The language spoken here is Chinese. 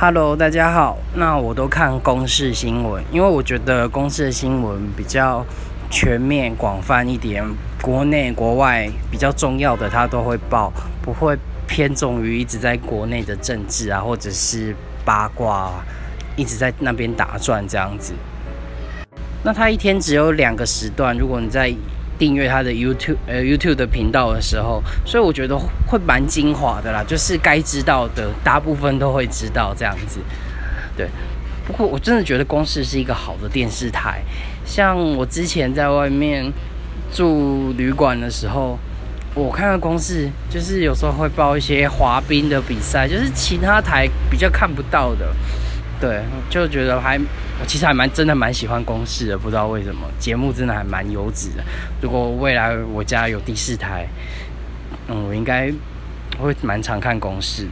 Hello，大家好。那我都看公视新闻，因为我觉得公视的新闻比较全面、广泛一点，国内国外比较重要的他都会报，不会偏重于一直在国内的政治啊，或者是八卦啊，一直在那边打转这样子。那他一天只有两个时段，如果你在订阅他的 YouTube 呃 YouTube 的频道的时候，所以我觉得会蛮精华的啦，就是该知道的大部分都会知道这样子。对，不过我真的觉得公视是一个好的电视台，像我之前在外面住旅馆的时候，我看到公视就是有时候会报一些滑冰的比赛，就是其他台比较看不到的。对，就觉得还，我其实还蛮真的蛮喜欢公视的，不知道为什么节目真的还蛮优质的。如果未来我家有第四台，嗯，我应该会蛮常看公视的。